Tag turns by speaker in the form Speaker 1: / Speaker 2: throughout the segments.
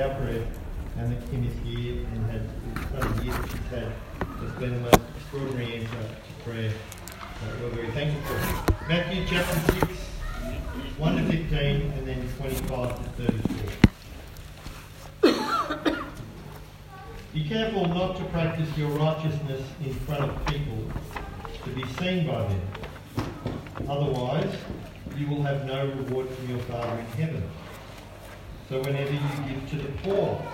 Speaker 1: our and that is here and has done years that she's had. It's been the most extraordinary answer to prayer. Uh, we're very thankful for it. Matthew chapter 6, 1 to 15, and then 25 to 34. Be careful not to practice your righteousness in front of people to be seen by them. Otherwise, you will have no reward from your Father in heaven. So whenever you give to the poor,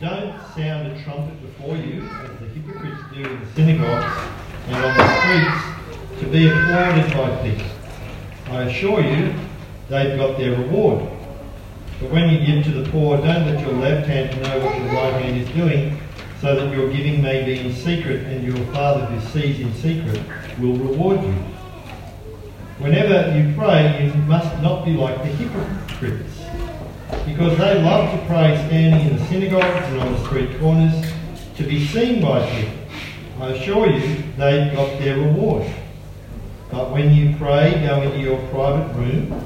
Speaker 1: don't sound a trumpet before you, as the hypocrites do in the synagogues and on the streets, to be applauded by people. I assure you, they've got their reward. But when you give to the poor, don't let your left hand know what your right hand is doing, so that your giving may be in secret, and your Father who sees in secret will reward you. Whenever you pray, you must not be like the hypocrites, because they love to pray standing in the synagogues and on the street corners to be seen by people. I assure you, they've got their reward. But when you pray, go into your private room,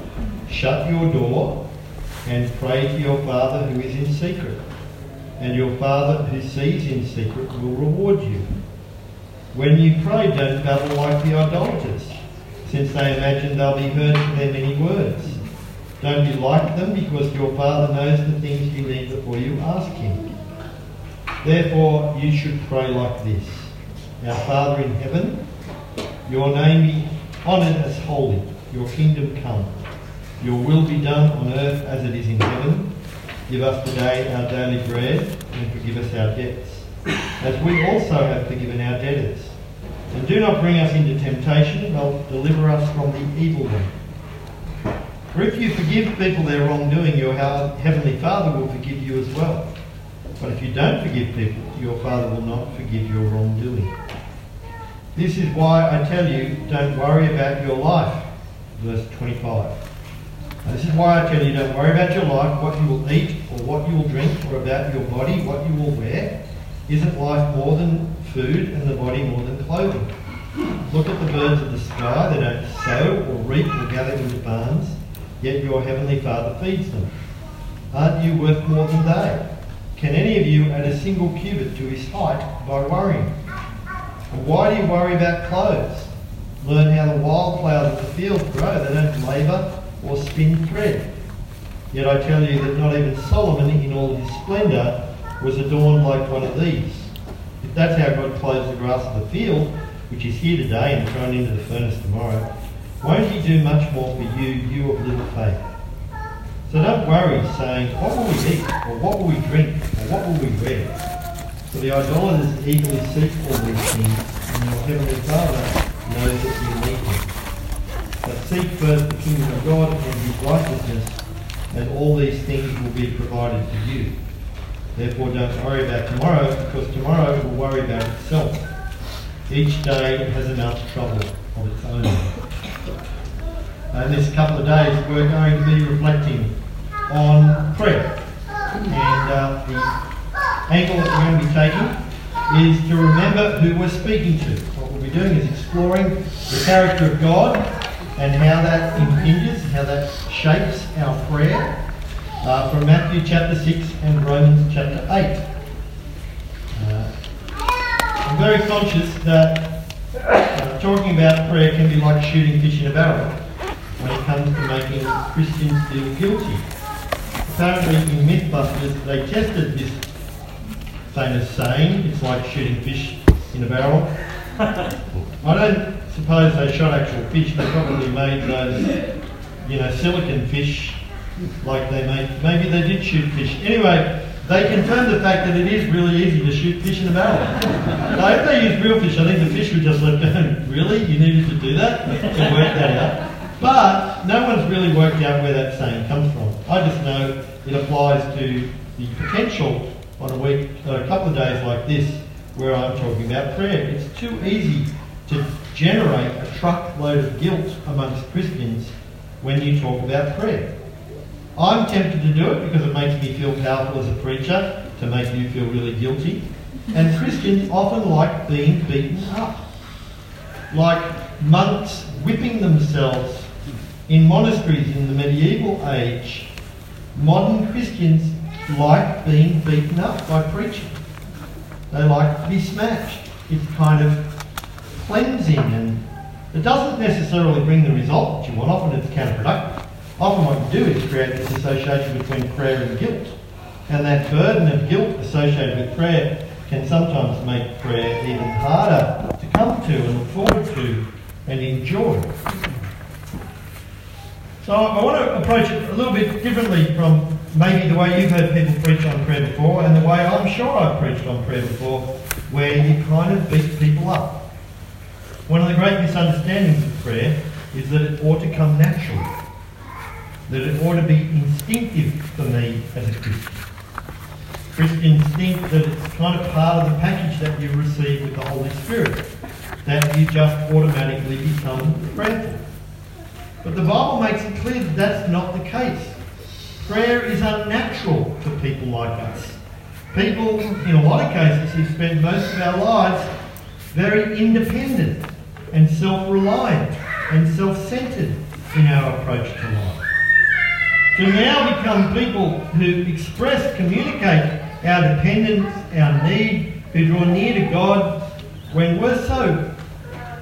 Speaker 1: shut your door, and pray to your Father who is in secret. And your Father who sees in secret will reward you. When you pray, don't babble like the idolaters since they imagine they'll be heard for their many words. Don't be like them, because your Father knows the things you need before you ask Him. Therefore, you should pray like this Our Father in heaven, your name be honoured as holy, your kingdom come. Your will be done on earth as it is in heaven. Give us today our daily bread and forgive us our debts, as we also have forgiven our debtors and do not bring us into temptation, but deliver us from the evil one. For if you forgive people their wrongdoing, your heavenly Father will forgive you as well. But if you don't forgive people, your Father will not forgive your wrongdoing. This is why I tell you, don't worry about your life. Verse 25. this is why I tell you, don't worry about your life, what you will eat or what you will drink, or about your body, what you will wear. Isn't life more than food and the body more than clothing? Look at the birds of the sky. They don't sow or reap or gather into barns, yet your heavenly Father feeds them. Aren't you worth more than they? Can any of you add a single cubit to his height by worrying? Why do you worry about clothes? Learn how the wildflowers of the field grow. They don't labour or spin thread. Yet I tell you that not even Solomon in all his splendour was adorned like one of these. If that's how God clothes the grass of the field, which is here today and thrown into the furnace tomorrow, won't he do much more for you, you of little faith? So don't worry, saying, What will we eat? Or what will we drink? Or what will we wear? For the idolaters eagerly seek all these things, and your heavenly Father knows that you need them. But seek first the kingdom of God and his righteousness, and all these things will be provided to you. Therefore, don't worry about tomorrow, because tomorrow will worry about itself. Each day has enough trouble of its own. In this couple of days, we're going to be reflecting on prayer. And uh, the angle that we're going to be taking is to remember who we're speaking to. What we'll be doing is exploring the character of God and how that impinges, how that shapes our prayer uh, from Matthew chapter 6 and Romans chapter 8. Uh, I'm very conscious that uh, talking about prayer can be like shooting fish in a barrel when it comes to making Christians feel guilty. Apparently in Mythbusters they tested this famous saying, it's like shooting fish in a barrel. I don't suppose they shot actual fish, they probably made those, you know, silicon fish like they made. Maybe they did shoot fish. Anyway, they confirmed the fact that it is really easy to shoot fish in a barrel. now, if they used real fish, I think the fish would just let go. really? You needed to do that to work that out? But no one's really worked out where that saying comes from. I just know it applies to the potential on a week, a couple of days like this, where I'm talking about prayer. It's too easy to generate a truckload of guilt amongst Christians when you talk about prayer. I'm tempted to do it because it makes me feel powerful as a preacher, to make you feel really guilty. And Christians often like being beaten up. Like monks whipping themselves in monasteries in the medieval age, modern Christians like being beaten up by preaching. They like to be smashed. It's kind of cleansing and it doesn't necessarily bring the result that you want. Often it's counterproductive. Often what you do is create this association between prayer and guilt. And that burden of guilt associated with prayer can sometimes make prayer even harder to come to and look forward to and enjoy. So I want to approach it a little bit differently from maybe the way you've heard people preach on prayer before and the way I'm sure I've preached on prayer before, where you kind of beat people up. One of the great misunderstandings of prayer is that it ought to come naturally, that it ought to be instinctive for me as a Christian. Christians think that it's kind of part of the package that you receive with the Holy Spirit, that you just automatically become prayerful. But the Bible makes it clear that that's not the case. Prayer is unnatural for people like us. People, in a lot of cases, who spend most of our lives very independent and self reliant and self centered in our approach to life. To now become people who express, communicate our dependence, our need, who draw near to God when we're so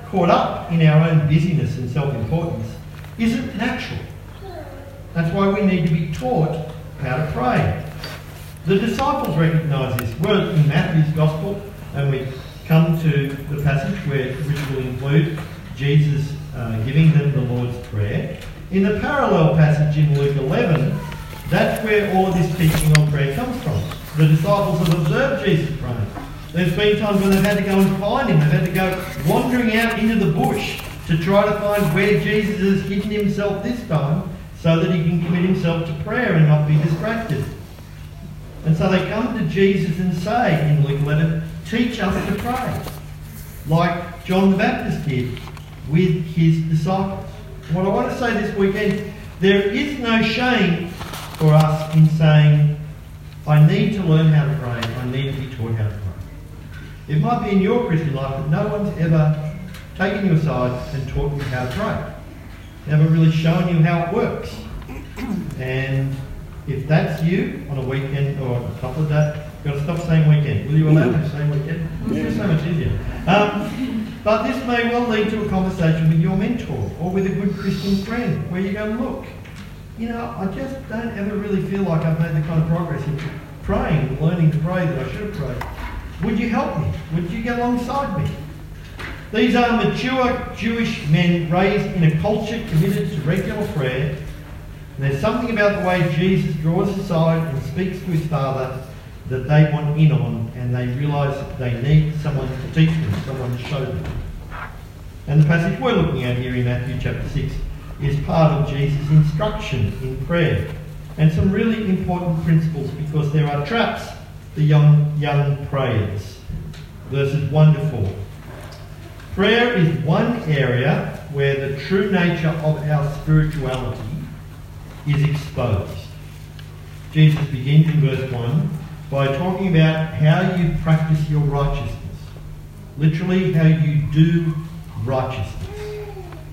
Speaker 1: caught up in our own busyness and self importance isn't natural. That's why we need to be taught how to pray. The disciples recognise this. We're in Matthew's Gospel, and we come to the passage where, which will include Jesus uh, giving them the Lord's Prayer. In the parallel passage in Luke 11, that's where all of this teaching on prayer comes from. The disciples have observed Jesus praying. There's been times when they've had to go and find him. They've had to go wandering out into the bush to try to find where Jesus has hidden himself this time so that he can commit himself to prayer and not be distracted. And so they come to Jesus and say in Luke 11, Teach us to pray, like John the Baptist did with his disciples. what I want to say this weekend, there is no shame for us in saying, I need to learn how to pray, I need to be taught how to pray. It might be in your Christian life that no one's ever taken you aside and taught you how to pray. Never really shown you how it works. And if that's you on a weekend or a couple of days, you've got to stop saying weekend. Will you allow me to say weekend? It's so much easier. Um, but this may well lead to a conversation with your mentor or with a good Christian friend where you go, look, you know, I just don't ever really feel like I've made the kind of progress in praying learning to pray that I should have prayed. Would you help me? Would you get alongside me? These are mature Jewish men raised in a culture committed to regular prayer. there's something about the way Jesus draws aside and speaks to his Father that they want in on, and they realise that they need someone to teach them, someone to show them. And the passage we're looking at here in Matthew chapter 6 is part of Jesus' instruction in prayer. And some really important principles because there are traps for young, young prayers. Verses 1 to 4. Prayer is one area where the true nature of our spirituality is exposed. Jesus begins in verse 1 by talking about how you practice your righteousness. Literally, how you do righteousness.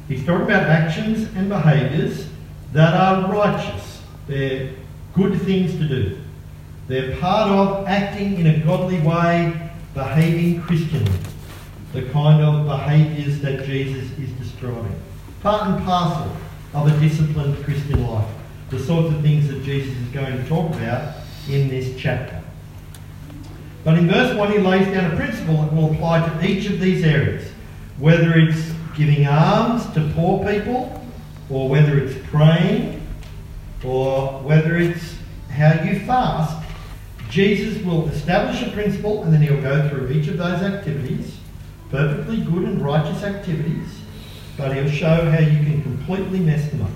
Speaker 1: He's talking about actions and behaviours that are righteous. They're good things to do. They're part of acting in a godly way, behaving Christianly the kind of behaviours that Jesus is describing. Part and parcel of a disciplined Christian life. The sorts of things that Jesus is going to talk about in this chapter. But in verse 1, he lays down a principle that will apply to each of these areas. Whether it's giving alms to poor people, or whether it's praying, or whether it's how you fast, Jesus will establish a principle and then he'll go through each of those activities perfectly good and righteous activities, but he'll show how you can completely mess them up.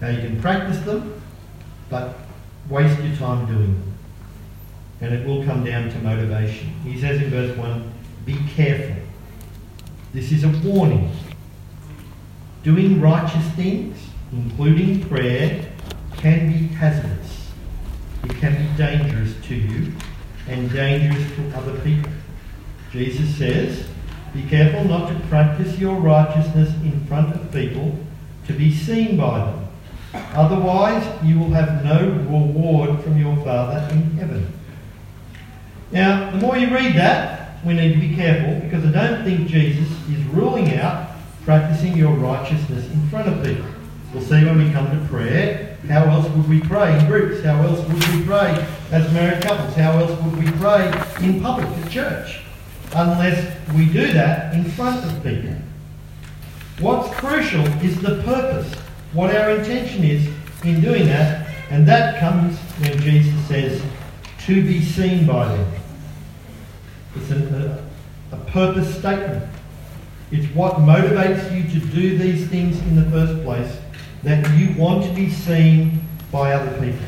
Speaker 1: How you can practice them, but waste your time doing them. And it will come down to motivation. He says in verse 1 Be careful. This is a warning. Doing righteous things, including prayer, can be hazardous. It can be dangerous to you and dangerous to other people. Jesus says, Be careful not to practice your righteousness in front of people to be seen by them. Otherwise, you will have no reward from your Father in heaven. Now, the more you read that, we need to be careful because I don't think Jesus is ruling out practicing your righteousness in front of people. We'll see when we come to prayer. How else would we pray in groups? How else would we pray as married couples? How else would we pray in public at church? Unless we do that in front of people. What's crucial is the purpose, what our intention is in doing that, and that comes when Jesus says, to be seen by them. It's a, a, a purpose statement. It's what motivates you to do these things in the first place, that you want to be seen by other people.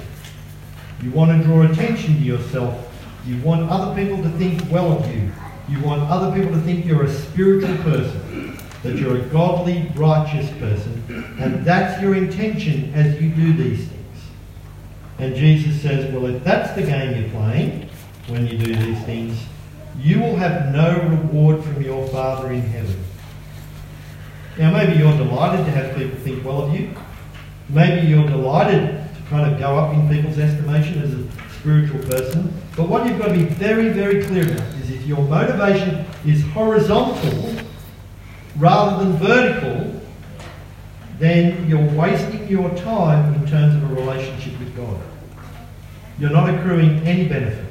Speaker 1: You want to draw attention to yourself. You want other people to think well of you. You want other people to think you're a spiritual person, that you're a godly, righteous person, and that's your intention as you do these things. And Jesus says, well, if that's the game you're playing when you do these things, you will have no reward from your Father in heaven. Now, maybe you're delighted to have people think well of you. Maybe you're delighted to kind of go up in people's estimation as a spiritual person. But what you've got to be very, very clear about is if your motivation is horizontal rather than vertical, then you're wasting your time in terms of a relationship with God. You're not accruing any benefit.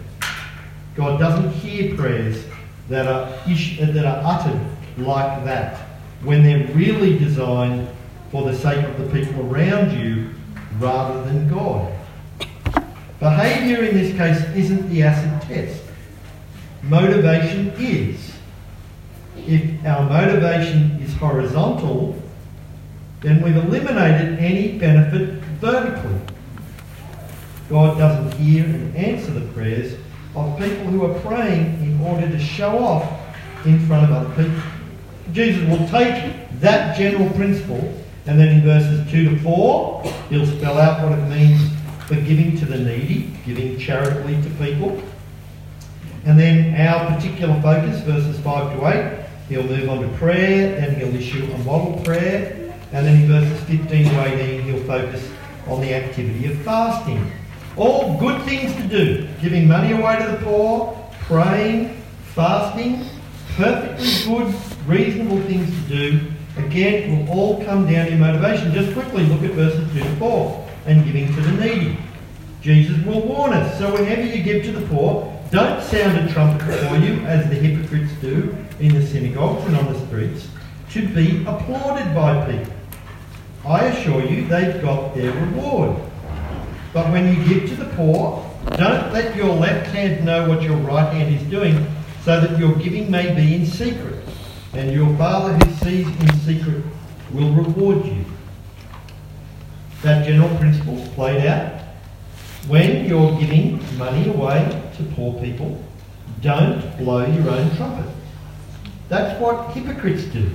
Speaker 1: God doesn't hear prayers that are, that are uttered like that when they're really designed for the sake of the people around you rather than God. Behaviour in this case isn't the acid test. Motivation is. If our motivation is horizontal, then we've eliminated any benefit vertically. God doesn't hear and answer the prayers of people who are praying in order to show off in front of other people. Jesus will take that general principle and then in verses 2 to 4, he'll spell out what it means for giving to the needy, giving charitably to people. And then our particular focus, verses 5 to 8, he'll move on to prayer, then he'll issue a model prayer, and then in verses 15 to 18, he'll focus on the activity of fasting. All good things to do. Giving money away to the poor, praying, fasting, perfectly good, reasonable things to do. Again, will all come down to motivation. Just quickly look at verses 2 to 4 and giving to the needy. Jesus will warn us. So whenever you give to the poor, don't sound a trumpet before you, as the hypocrites do in the synagogues and on the streets, to be applauded by people. I assure you, they've got their reward. But when you give to the poor, don't let your left hand know what your right hand is doing, so that your giving may be in secret. And your Father who sees in secret will reward you. That general principle played out. When you're giving money away to poor people, don't blow your own trumpet. That's what hypocrites do.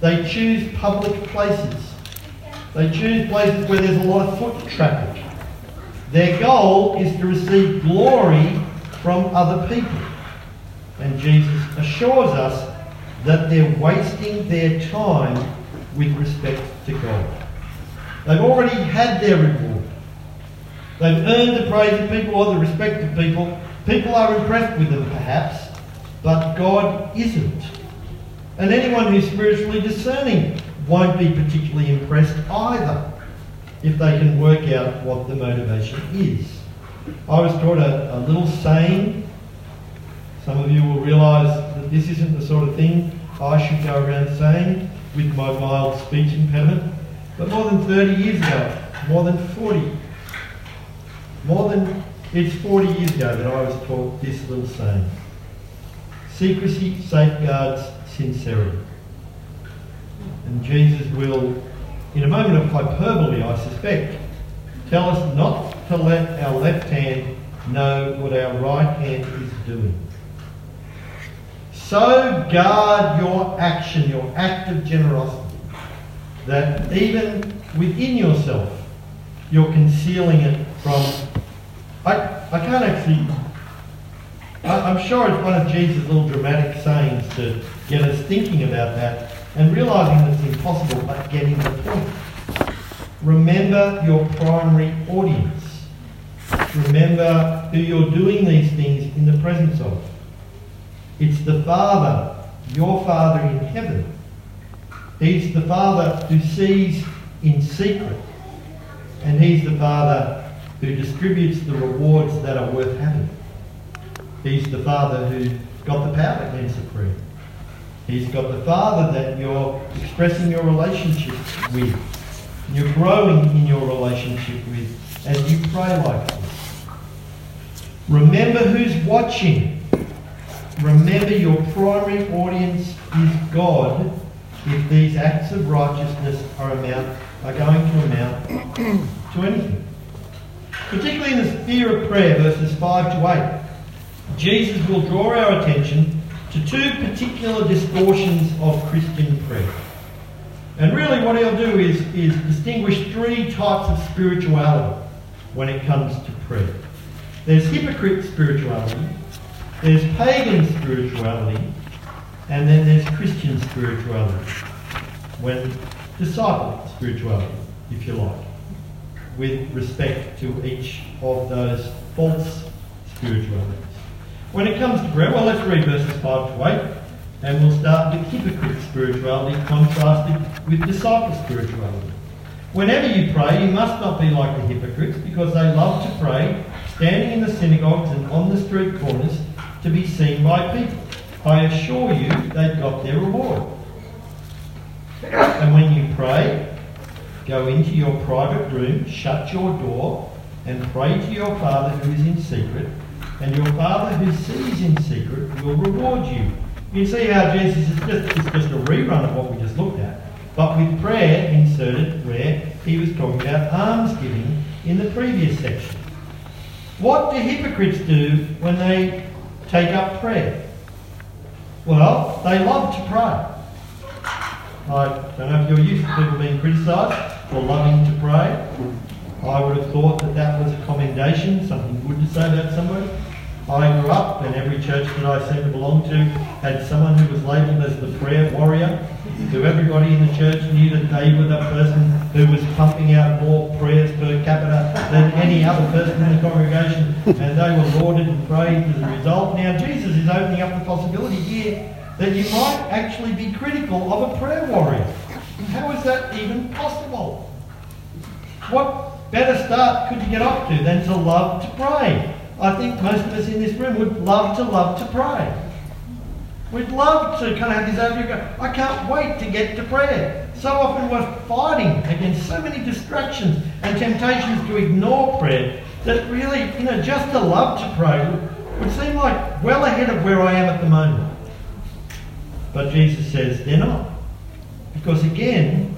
Speaker 1: They choose public places. They choose places where there's a lot of foot traffic. Their goal is to receive glory from other people. And Jesus assures us that they're wasting their time with respect to God. They've already had their reward. They've earned the praise of people or the respect of people. People are impressed with them, perhaps, but God isn't. And anyone who's spiritually discerning won't be particularly impressed either if they can work out what the motivation is. I was taught a, a little saying. Some of you will realise that this isn't the sort of thing I should go around saying with my mild speech impediment. But more than 30 years ago, more than 40, more than, it's 40 years ago that I was taught this little saying. Secrecy safeguards sincerity. And Jesus will in a moment of hyperbole, I suspect, tell us not to let our left hand know what our right hand is doing. So guard your action, your act of generosity, that even within yourself, you're concealing it from. I, I can't actually. I, I'm sure it's one of Jesus' little dramatic sayings to get us thinking about that and realizing that it's impossible, but getting the point. Remember your primary audience. Remember who you're doing these things in the presence of. It's the Father, your Father in heaven. He's the Father who sees in secret. And He's the Father who distributes the rewards that are worth having. He's the Father who got the power to answer prayer. He's got the Father that you're expressing your relationship with. You're growing in your relationship with as you pray like this. Remember who's watching. Remember your primary audience is God if these acts of righteousness are, amount, are going to amount to anything. Particularly in the sphere of prayer, verses 5 to 8. Jesus will draw our attention to two particular distortions of Christian prayer. And really, what he'll do is, is distinguish three types of spirituality when it comes to prayer. There's hypocrite spirituality, there's pagan spirituality, and then there's Christian spirituality. When disciple spirituality, if you like, with respect to each of those false spiritualities. When it comes to prayer, well, let's read verses 5 to 8, and we'll start with hypocrite spirituality contrasted with disciple spirituality. Whenever you pray, you must not be like the hypocrites, because they love to pray, standing in the synagogues and on the street corners, to be seen by people. I assure you, they've got their reward. And when you pray, go into your private room, shut your door, and pray to your Father who is in secret and your Father who sees in secret will reward you. You see how Jesus is just, it's just a rerun of what we just looked at, but with prayer inserted where he was talking about almsgiving in the previous section. What do hypocrites do when they take up prayer? Well, they love to pray. I don't know if you're used to people being criticised for loving to pray. I would have thought that that was a commendation, something good to say about somebody. I grew up, and every church that I seemed to belong to had someone who was labelled as the prayer warrior. So everybody in the church knew that they were the person who was pumping out more prayers per capita than any other person in the congregation, and they were lauded and praised as a result. Now, Jesus is opening up the possibility here that you might actually be critical of a prayer warrior. How is that even possible? What better start could you get off to than to love to pray? I think most of us in this room would love to love to pray. We'd love to kind of have this overview I can't wait to get to prayer. So often we're fighting against so many distractions and temptations to ignore prayer that really, you know, just to love to pray would seem like well ahead of where I am at the moment. But Jesus says they're not. Because again,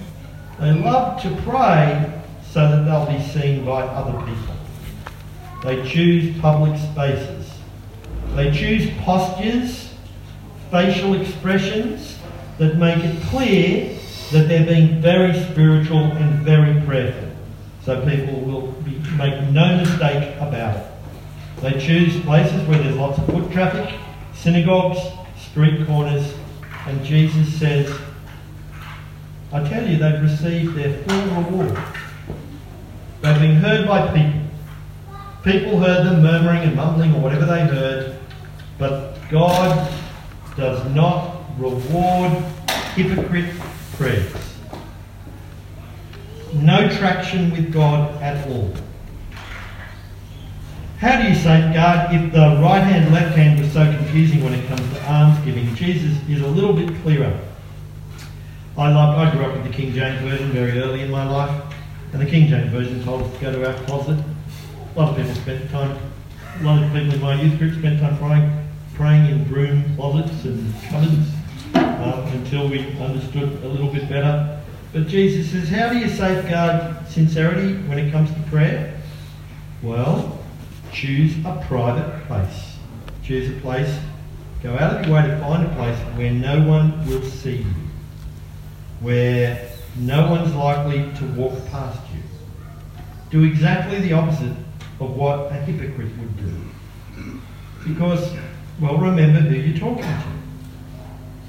Speaker 1: they love to pray so that they'll be seen by other people. They choose public spaces. They choose postures, facial expressions that make it clear that they're being very spiritual and very prayerful. So people will be, make no mistake about it. They choose places where there's lots of foot traffic, synagogues, street corners, and Jesus says, I tell you, they've received their full reward. They've been heard by people. People heard them murmuring and mumbling or whatever they heard, but God does not reward hypocrite prayers. No traction with God at all. How do you safeguard if the right hand, left hand was so confusing when it comes to almsgiving? Jesus is a little bit clearer. I love. I grew up with the King James Version very early in my life, and the King James Version told us to go to our closet a lot of people spent time, a lot of people in my youth group spent time praying, praying in broom closets and cupboards uh, until we understood a little bit better. But Jesus says, how do you safeguard sincerity when it comes to prayer? Well, choose a private place. Choose a place, go out of your way to find a place where no one will see you, where no one's likely to walk past you. Do exactly the opposite of what a hypocrite would do. Because, well, remember who you're talking to.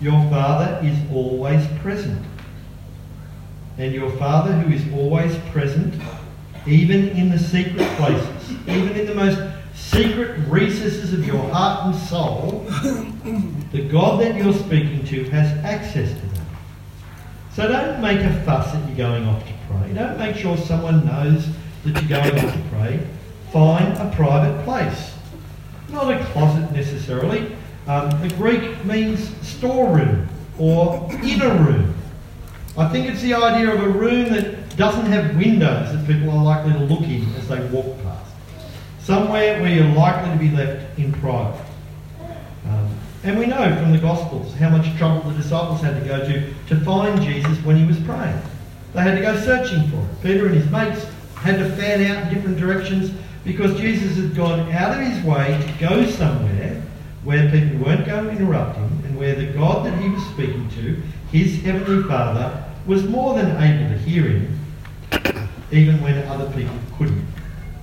Speaker 1: Your Father is always present. And your Father who is always present, even in the secret places, even in the most secret recesses of your heart and soul, the God that you're speaking to has access to that. So don't make a fuss that you're going off to pray. Don't make sure someone knows that you're going off to pray. Find a private place. Not a closet necessarily. Um, the Greek means storeroom or inner room. I think it's the idea of a room that doesn't have windows that people are likely to look in as they walk past. Somewhere where you're likely to be left in private. Um, and we know from the Gospels how much trouble the disciples had to go to to find Jesus when he was praying. They had to go searching for him. Peter and his mates had to fan out in different directions because Jesus had gone out of his way to go somewhere where people weren't going to interrupt him and where the God that he was speaking to, his heavenly Father, was more than able to hear him, even when other people couldn't.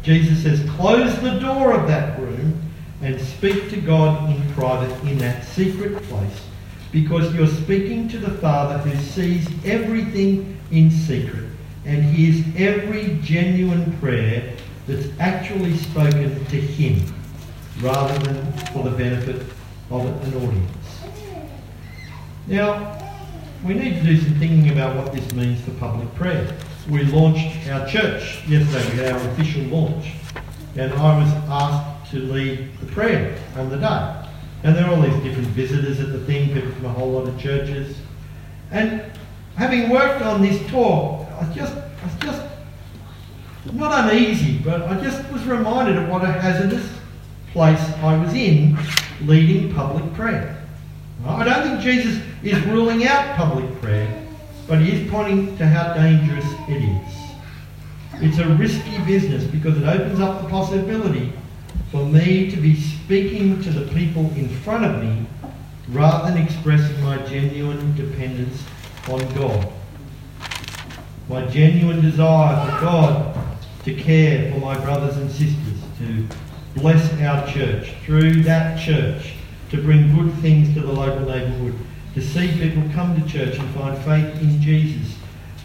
Speaker 1: Jesus says, close the door of that room and speak to God in private in that secret place because you're speaking to the Father who sees everything in secret and hears every genuine prayer that's actually spoken to him rather than for the benefit of an audience. Now, we need to do some thinking about what this means for public prayer. We launched our church yesterday, our official launch, and I was asked to lead the prayer on the day. And there are all these different visitors at the thing, people from a whole lot of churches. And having worked on this talk, I just, I just, not uneasy, but I just was reminded of what a hazardous place I was in leading public prayer. I don't think Jesus is ruling out public prayer, but he is pointing to how dangerous it is. It's a risky business because it opens up the possibility for me to be speaking to the people in front of me rather than expressing my genuine dependence on God. My genuine desire for God to care for my brothers and sisters, to bless our church through that church, to bring good things to the local neighbourhood, to see people come to church and find faith in Jesus.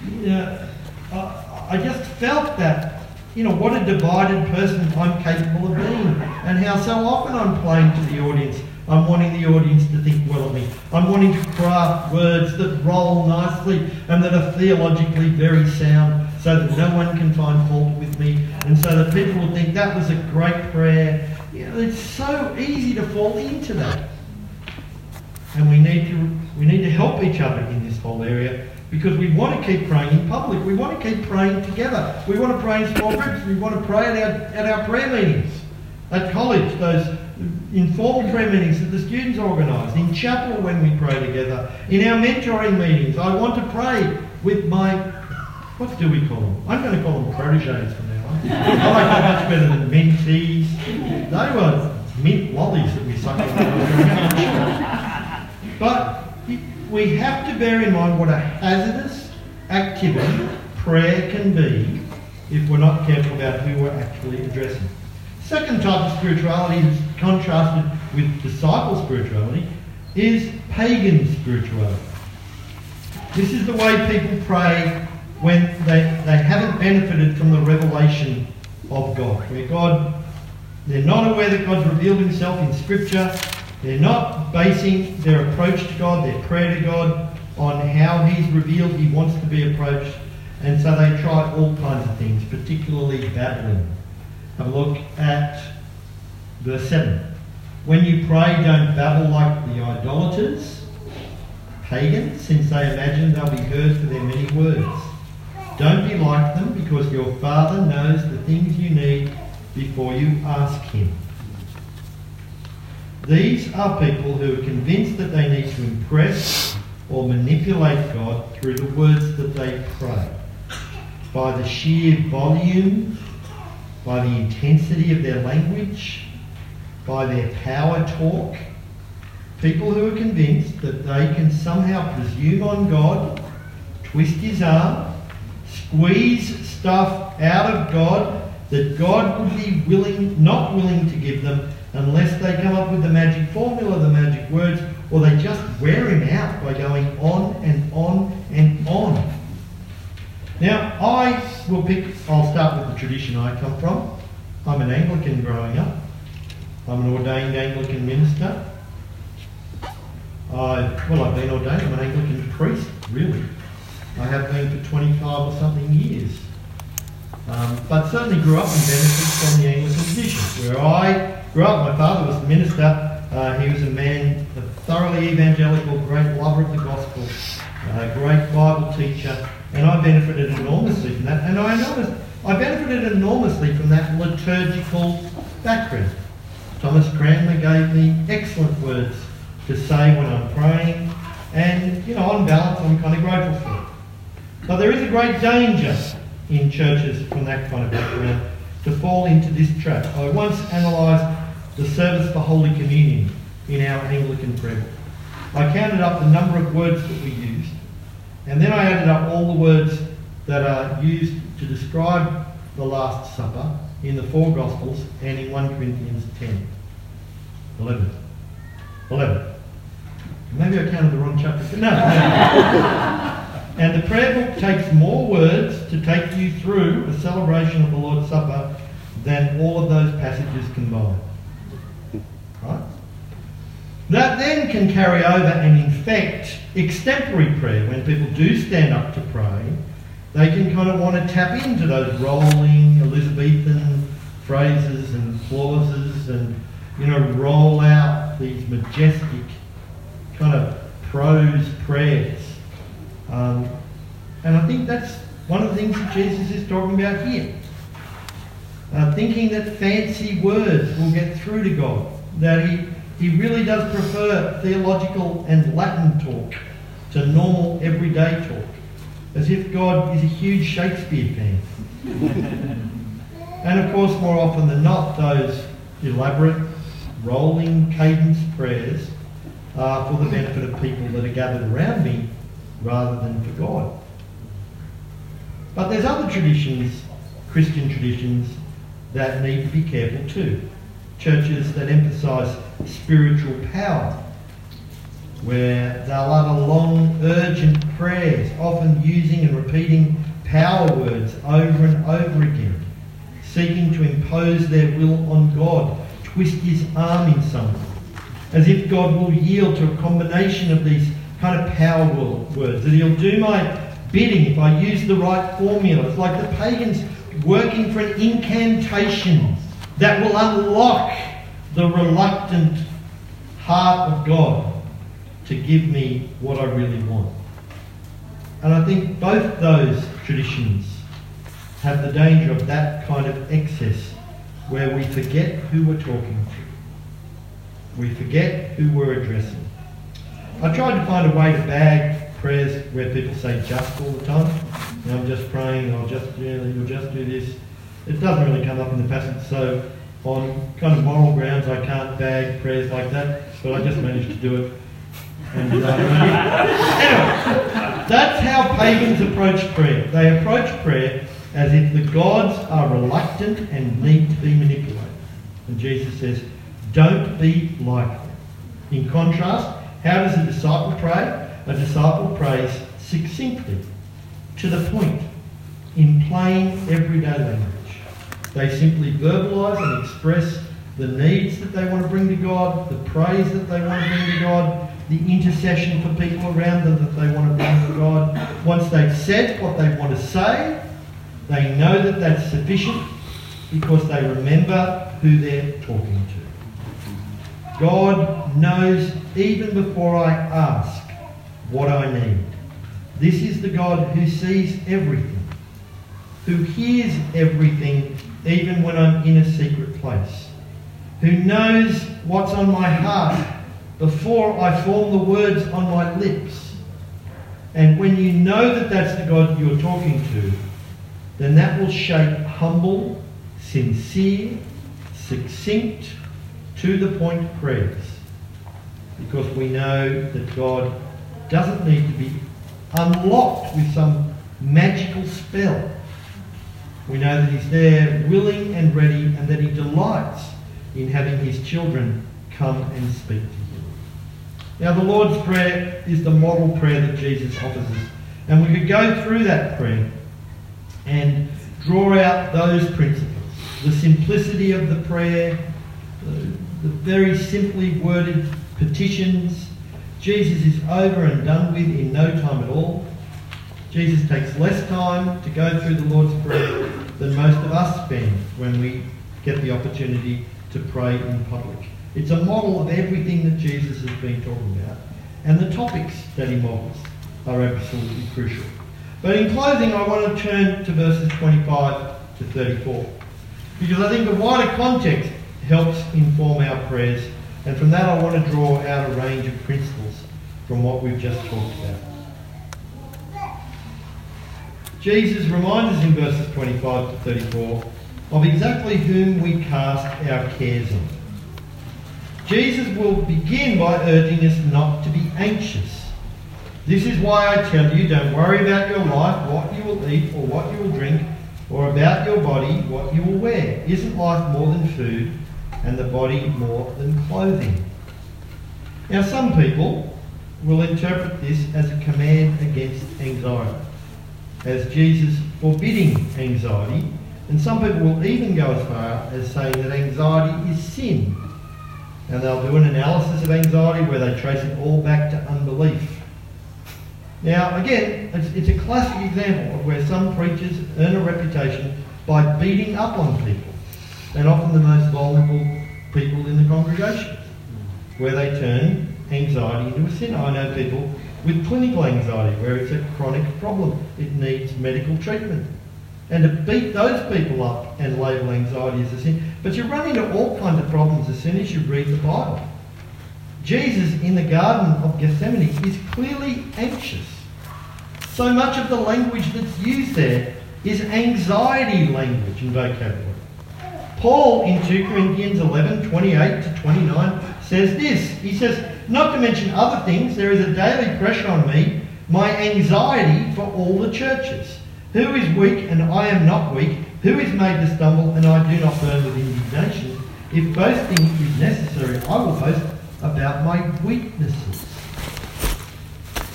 Speaker 1: You know, I, I just felt that, you know, what a divided person I'm capable of being, and how so often I'm playing to the audience. I'm wanting the audience to think well of me. I'm wanting to craft words that roll nicely and that are theologically very sound so that no one can find fault with me and so that people will think that was a great prayer. You know, it's so easy to fall into that. And we need to we need to help each other in this whole area because we want to keep praying in public. We want to keep praying together. We want to pray in small groups. We want to pray at our, at our prayer meetings at college, those informal prayer meetings that the students organise, in chapel when we pray together, in our mentoring meetings. I want to pray with my, what do we call them? I'm going to call them proteges from now on. I like that much better than mentees. They were mint lollies that we sucked on. But we have to bear in mind what a hazardous activity prayer can be if we're not careful about who we're actually addressing. Second type of spirituality is contrasted with disciple spirituality is pagan spirituality. This is the way people pray when they, they haven't benefited from the revelation of God. Where God, they're not aware that God's revealed himself in Scripture. They're not basing their approach to God, their prayer to God, on how He's revealed He wants to be approached. And so they try all kinds of things, particularly babbling. Have a look at verse 7. When you pray, don't babble like the idolaters, pagans, since they imagine they'll be heard for their many words. Don't be like them, because your Father knows the things you need before you ask Him. These are people who are convinced that they need to impress or manipulate God through the words that they pray. By the sheer volume, by the intensity of their language, by their power talk. People who are convinced that they can somehow presume on God, twist his arm, squeeze stuff out of God that God would be willing, not willing to give them unless they come up with the magic formula, the magic words, or they just wear him out by going on and on and on. Now, I will pick, I'll start with the tradition I come from. I'm an Anglican growing up. I'm an ordained Anglican minister. I, well, I've been ordained, I'm an Anglican priest, really. I have been for 25 or something years. Um, but certainly grew up and benefited from the Anglican tradition. Where I grew up, my father was the minister. Uh, he was a man, a thoroughly evangelical, great lover of the gospel, a great Bible teacher, and I benefited enormously from that. And I noticed I benefited enormously from that liturgical background. Thomas Cranmer gave me excellent words to say when I'm praying, and you know, on balance, I'm kind of grateful for it. But there is a great danger in churches from that kind of background to fall into this trap. I once analysed the service for Holy Communion in our Anglican prayer book. I counted up the number of words that we used, and then I added up all the words that are used to describe the Last Supper in the four Gospels and in 1 Corinthians 10. 11. 11. Maybe I counted the wrong chapter. No. and the prayer book takes more words to take you through a celebration of the Lord's Supper than all of those passages combined. Right? That then can carry over and infect extempore prayer when people do stand up to pray. They can kind of want to tap into those rolling Elizabethan phrases and clauses and, you know, roll out these majestic kind of prose prayers. Um, and I think that's one of the things that Jesus is talking about here. Uh, thinking that fancy words will get through to God, that he, he really does prefer theological and Latin talk to normal everyday talk, as if God is a huge Shakespeare fan. and of course, more often than not, those elaborate, rolling cadence prayers are for the benefit of people that are gathered around me rather than for God. But there's other traditions, Christian traditions, that need to be careful too. Churches that emphasise spiritual power, where they'll utter long, urgent prayers, often using and repeating power words over and over again, seeking to impose their will on God, twist his arm in some way as if God will yield to a combination of these kind of power words, that He'll do my bidding if I use the right formula. It's like the pagans working for an incantation that will unlock the reluctant heart of God to give me what I really want. And I think both those traditions have the danger of that kind of excess where we forget who we're talking to. We forget who we're addressing. I tried to find a way to bag prayers where people say just all the time. I'm just praying, I'll just, yeah, you'll just do this. It doesn't really come up in the passage, so on kind of moral grounds, I can't bag prayers like that, but I just managed to do it. And, uh, anyway, that's how pagans approach prayer. They approach prayer as if the gods are reluctant and need to be manipulated. And Jesus says, don't be like them. In contrast, how does a disciple pray? A disciple prays succinctly, to the point, in plain everyday language. They simply verbalise and express the needs that they want to bring to God, the praise that they want to bring to God, the intercession for people around them that they want to bring to God. Once they've said what they want to say, they know that that's sufficient because they remember who they're talking to. God knows even before I ask what I need. This is the God who sees everything, who hears everything even when I'm in a secret place, who knows what's on my heart before I form the words on my lips. And when you know that that's the God you're talking to, then that will shape humble, sincere, succinct, to the point prayers because we know that God doesn't need to be unlocked with some magical spell. We know that He's there willing and ready and that He delights in having His children come and speak to Him. Now, the Lord's Prayer is the model prayer that Jesus offers us. And we could go through that prayer and draw out those principles. The simplicity of the prayer, the, the very simply worded petitions. Jesus is over and done with in no time at all. Jesus takes less time to go through the Lord's Prayer than most of us spend when we get the opportunity to pray in public. It's a model of everything that Jesus has been talking about. And the topics that he models are absolutely crucial. But in closing, I want to turn to verses 25 to 34. Because I think the wider context helps inform our prayers. And from that, I want to draw out a range of principles from what we've just talked about. Jesus reminds us in verses 25 to 34 of exactly whom we cast our cares on. Jesus will begin by urging us not to be anxious. This is why I tell you, don't worry about your life, what you will eat or what you will drink, or about your body, what you will wear. Isn't life more than food, and the body more than clothing? Now, some people will interpret this as a command against anxiety, as Jesus forbidding anxiety, and some people will even go as far as saying that anxiety is sin and they'll do an analysis of anxiety where they trace it all back to unbelief. Now, again, it's, it's a classic example of where some preachers earn a reputation by beating up on people, and often the most vulnerable people in the congregation, where they turn anxiety into a sin. I know people with clinical anxiety where it's a chronic problem. It needs medical treatment and to beat those people up and label anxiety as a sin. But you run into all kinds of problems as soon as you read the Bible. Jesus in the Garden of Gethsemane is clearly anxious. So much of the language that's used there is anxiety language and vocabulary. Paul in 2 Corinthians 11 28 to 29 says this. He says, Not to mention other things, there is a daily pressure on me, my anxiety for all the churches. Who is weak and I am not weak? Who is made to stumble and I do not burn with indignation? If boasting is necessary, I will boast about my weaknesses.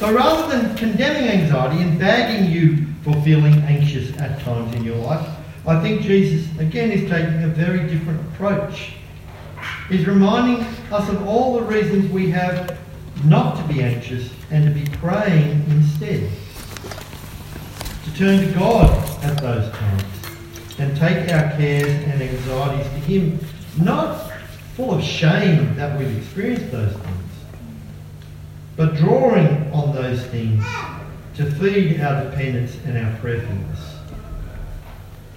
Speaker 1: So rather than condemning anxiety and bagging you for feeling anxious at times in your life, I think Jesus again is taking a very different approach. He's reminding us of all the reasons we have not to be anxious and to be praying instead to turn to God at those times and take our cares and anxieties to Him, not full of shame that we've experienced those things, but drawing on those things to feed our dependence and our prayerfulness.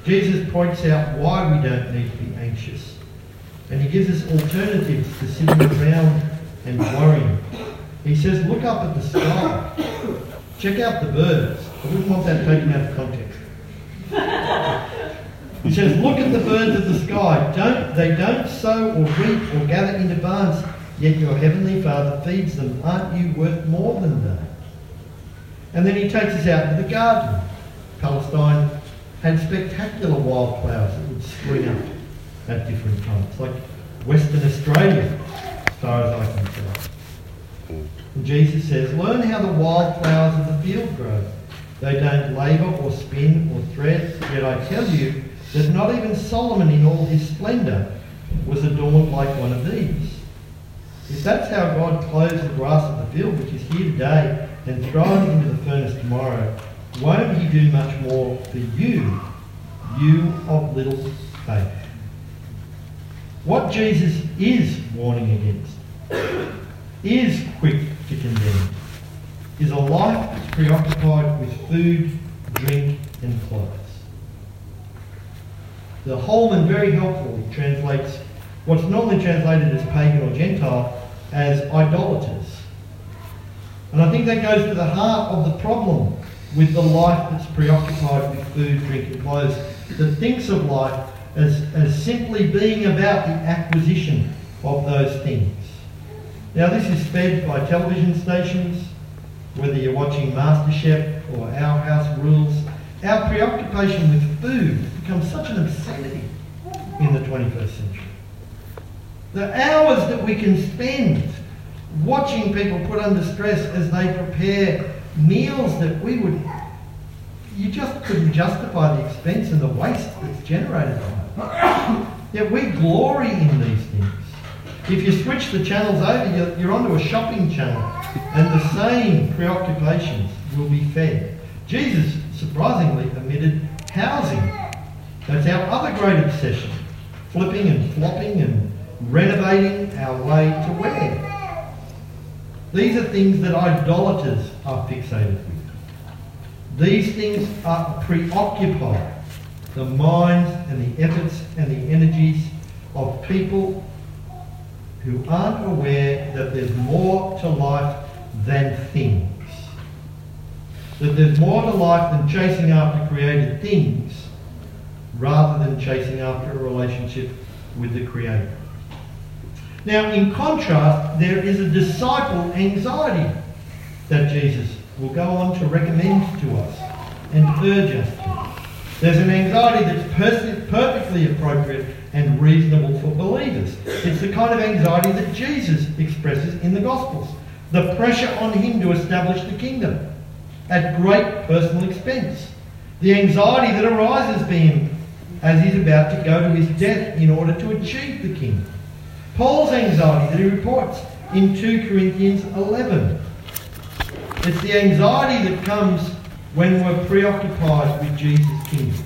Speaker 1: Jesus points out why we don't need to be anxious, and he gives us alternatives to sitting around and worrying. He says, Look up at the sky, check out the birds. I wouldn't want that taken out of context. He says, Look at the birds of the sky. Don't, they don't sow or reap or gather into barns, yet your heavenly Father feeds them. Aren't you worth more than they? And then he takes us out to the garden. Palestine had spectacular wildflowers that would spring up at different times, like Western Australia, as far as I can tell. And Jesus says, Learn how the wildflowers of the field grow. They don't labour or spin or thread, yet I tell you that not even Solomon in all his splendour was adorned like one of these. If that's how God clothes the grass of the field, which is here today and thrown into the furnace tomorrow, won't he do much more for you, you of little faith? What Jesus is warning against is quick to condemn is a life that's preoccupied with food, drink, and clothes. The Holman very helpfully translates what's normally translated as pagan or Gentile as idolaters. And I think that goes to the heart of the problem with the life that's preoccupied with food, drink, and clothes, that thinks of life as, as simply being about the acquisition of those things. Now, this is fed by television stations, whether you're watching MasterChef or Our House Rules, our preoccupation with food becomes such an obscenity in the 21st century. The hours that we can spend watching people put under stress as they prepare meals that we would you just couldn't justify the expense and the waste that's generated by it. Yet we glory in these things. If you switch the channels over, you're, you're onto a shopping channel, and the same preoccupations will be fed. Jesus, surprisingly, omitted housing. That's our other great obsession flipping and flopping and renovating our way to where. These are things that idolaters are fixated with. These things are preoccupy the minds and the efforts and the energies of people who aren't aware that there's more to life than things. That there's more to life than chasing after created things rather than chasing after a relationship with the Creator. Now, in contrast, there is a disciple anxiety that Jesus will go on to recommend to us and urge us to. There's an anxiety that's per- perfectly appropriate and reasonable for believers. It's the kind of anxiety that Jesus expresses in the Gospels. The pressure on him to establish the kingdom at great personal expense. The anxiety that arises being as he's about to go to his death in order to achieve the kingdom. Paul's anxiety that he reports in 2 Corinthians 11 it's the anxiety that comes when we're preoccupied with Jesus' kingdom,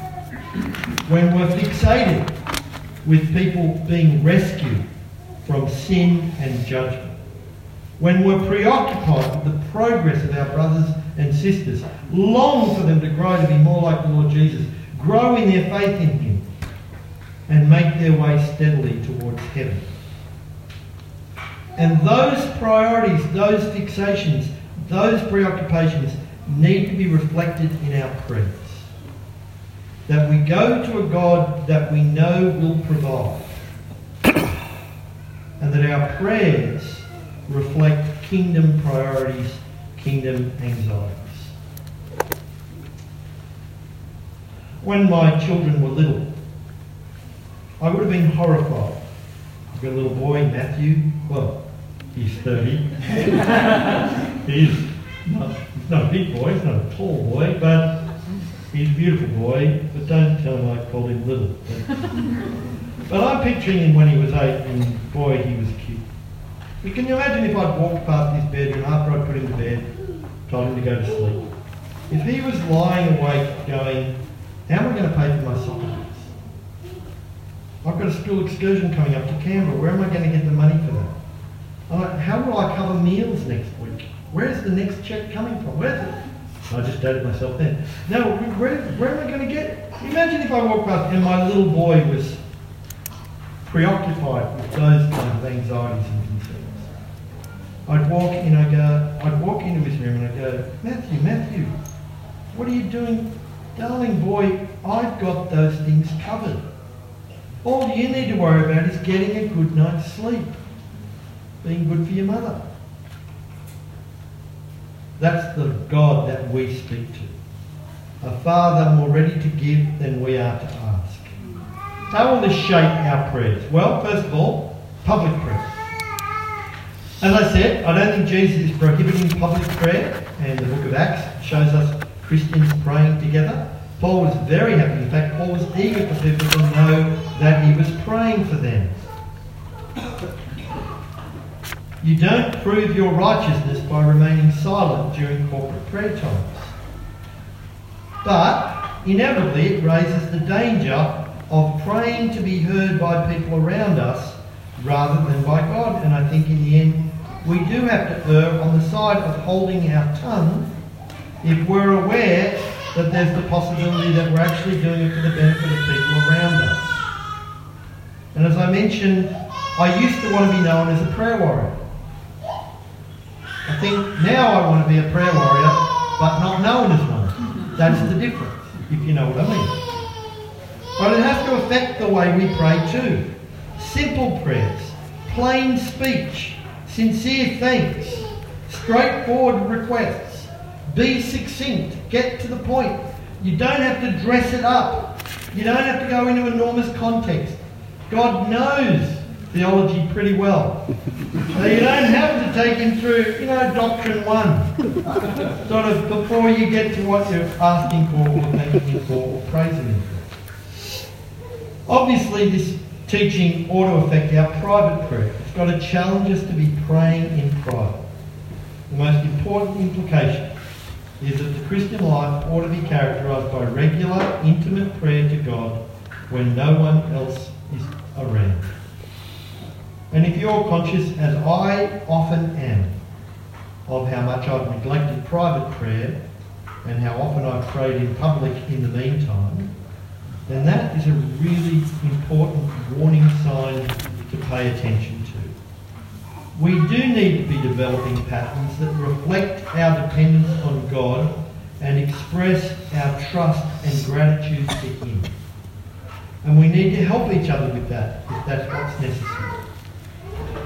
Speaker 1: when we're fixated with people being rescued from sin and judgment, when we're preoccupied with the progress of our brothers and sisters, long for them to grow to be more like the Lord Jesus, grow in their faith in Him, and make their way steadily towards heaven. And those priorities, those fixations, those preoccupations need to be reflected in our prayers. That we go to a God that we know will provide. and that our prayers reflect kingdom priorities, kingdom anxieties. When my children were little, I would have been horrified. I've got a little boy, Matthew. Well, he's 30. he's not, not a big boy, he's not a tall boy, but he's a beautiful boy. But don't tell him I called him little. But, but I'm picturing him when he was eight, and boy, he was cute. But can you imagine if I'd walked past his bedroom after I'd put him to bed, told him to go to sleep? If he was lying awake going, how am I going to pay for my soccer? I've got a school excursion coming up to Canberra. Where am I going to get the money for that? Like, how will I cover meals next week? Where's the next check coming from? Where's it? I just dated myself then. Now, where, where am I going to get? Imagine if I walked past and my little boy was preoccupied with those kinds of anxieties and concerns. I'd walk in, I go, I'd walk into his room and I'd go, Matthew, Matthew, what are you doing? Darling boy, I've got those things covered. All you need to worry about is getting a good night's sleep being good for your mother. That's the God that we speak to. A Father more ready to give than we are to ask. How will this shape our prayers? Well, first of all, public prayer. As I said, I don't think Jesus is prohibiting public prayer, and the book of Acts shows us Christians praying together. Paul was very happy. In fact, Paul was eager for people to know that he was praying for them. You don't prove your righteousness by remaining silent during corporate prayer times. But inevitably, it raises the danger of praying to be heard by people around us rather than by God. And I think in the end, we do have to err on the side of holding our tongue if we're aware that there's the possibility that we're actually doing it for the benefit of people around us. And as I mentioned, I used to want to be known as a prayer warrior. I think now I want to be a prayer warrior, but not known as one. That's the difference, if you know what I mean. But it has to affect the way we pray too. Simple prayers, plain speech, sincere thanks, straightforward requests. Be succinct, get to the point. You don't have to dress it up. You don't have to go into enormous context. God knows theology pretty well. So you don't have to take him through, you know, Doctrine 1, sort of before you get to what you're asking for or thanking for or praising him for. Obviously, this teaching ought to affect our private prayer. It's got to challenge us to be praying in private. The most important implication is that the Christian life ought to be characterised by regular, intimate prayer to God when no one else is around. And if you're conscious, as I often am, of how much I've neglected private prayer and how often I've prayed in public in the meantime, then that is a really important warning sign to pay attention to. We do need to be developing patterns that reflect our dependence on God and express our trust and gratitude to Him. And we need to help each other with that if that's what's necessary.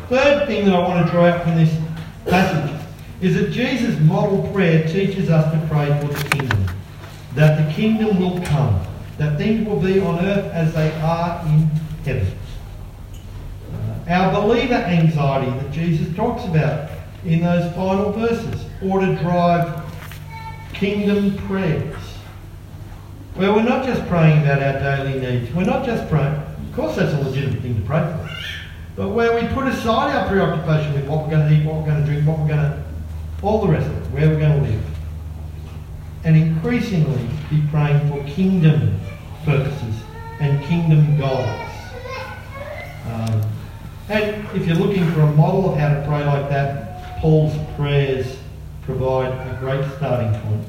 Speaker 1: Third thing that I want to draw out from this passage is that Jesus' model prayer teaches us to pray for the kingdom, that the kingdom will come, that things will be on earth as they are in heaven. Uh, our believer anxiety that Jesus talks about in those final verses ought to drive kingdom prayers. Where we're not just praying about our daily needs, we're not just praying, of course that's a legitimate thing to pray for, but where we put aside our preoccupation with what we're going to eat, what we're going to drink, what we're going to, all the rest of it, where we're going to live, and increasingly be praying for kingdom purposes and kingdom goals. Um, and if you're looking for a model of how to pray like that, Paul's prayers provide a great starting point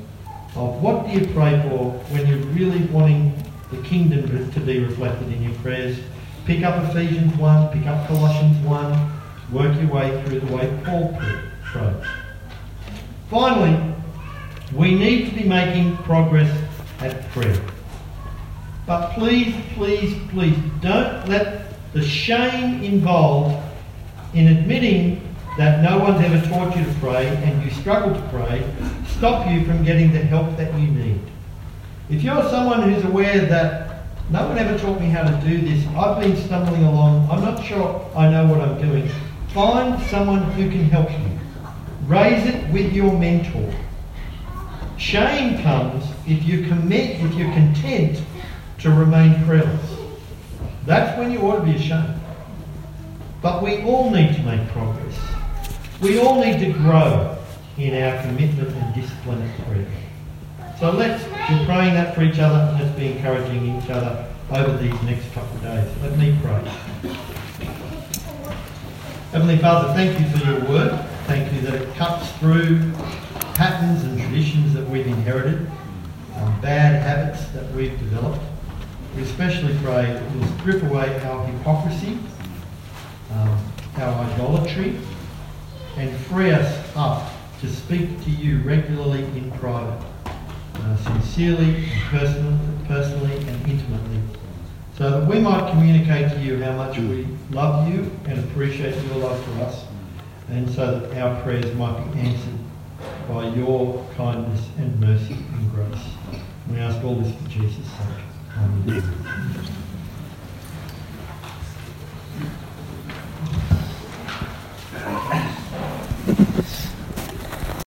Speaker 1: of what do you pray for when you're really wanting the kingdom to be reflected in your prayers. Pick up Ephesians 1, pick up Colossians 1, work your way through the way Paul prayed. Finally, we need to be making progress at prayer. But please, please, please don't let the shame involved in admitting that no one's ever taught you to pray and you struggle to pray stop you from getting the help that you need. If you're someone who's aware that no one ever taught me how to do this, I've been stumbling along, I'm not sure I know what I'm doing, find someone who can help you. Raise it with your mentor. Shame comes if you commit, if you're content to remain prayerless. That's when you ought to be ashamed. But we all need to make progress. We all need to grow in our commitment and discipline of prayer. So let's be praying that for each other and let's be encouraging each other over these next couple of days. Let me pray. Heavenly Father, thank you for your word. Thank you that it cuts through patterns and traditions that we've inherited, um, bad habits that we've developed. We especially pray that you'll strip away our hypocrisy, um, our idolatry, and free us up to speak to you regularly in private, uh, sincerely, and personal, personally, and intimately, so that we might communicate to you how much we love you and appreciate your love for us, and so that our prayers might be answered by your kindness and mercy and grace. We ask all this for Jesus' sake. Amen.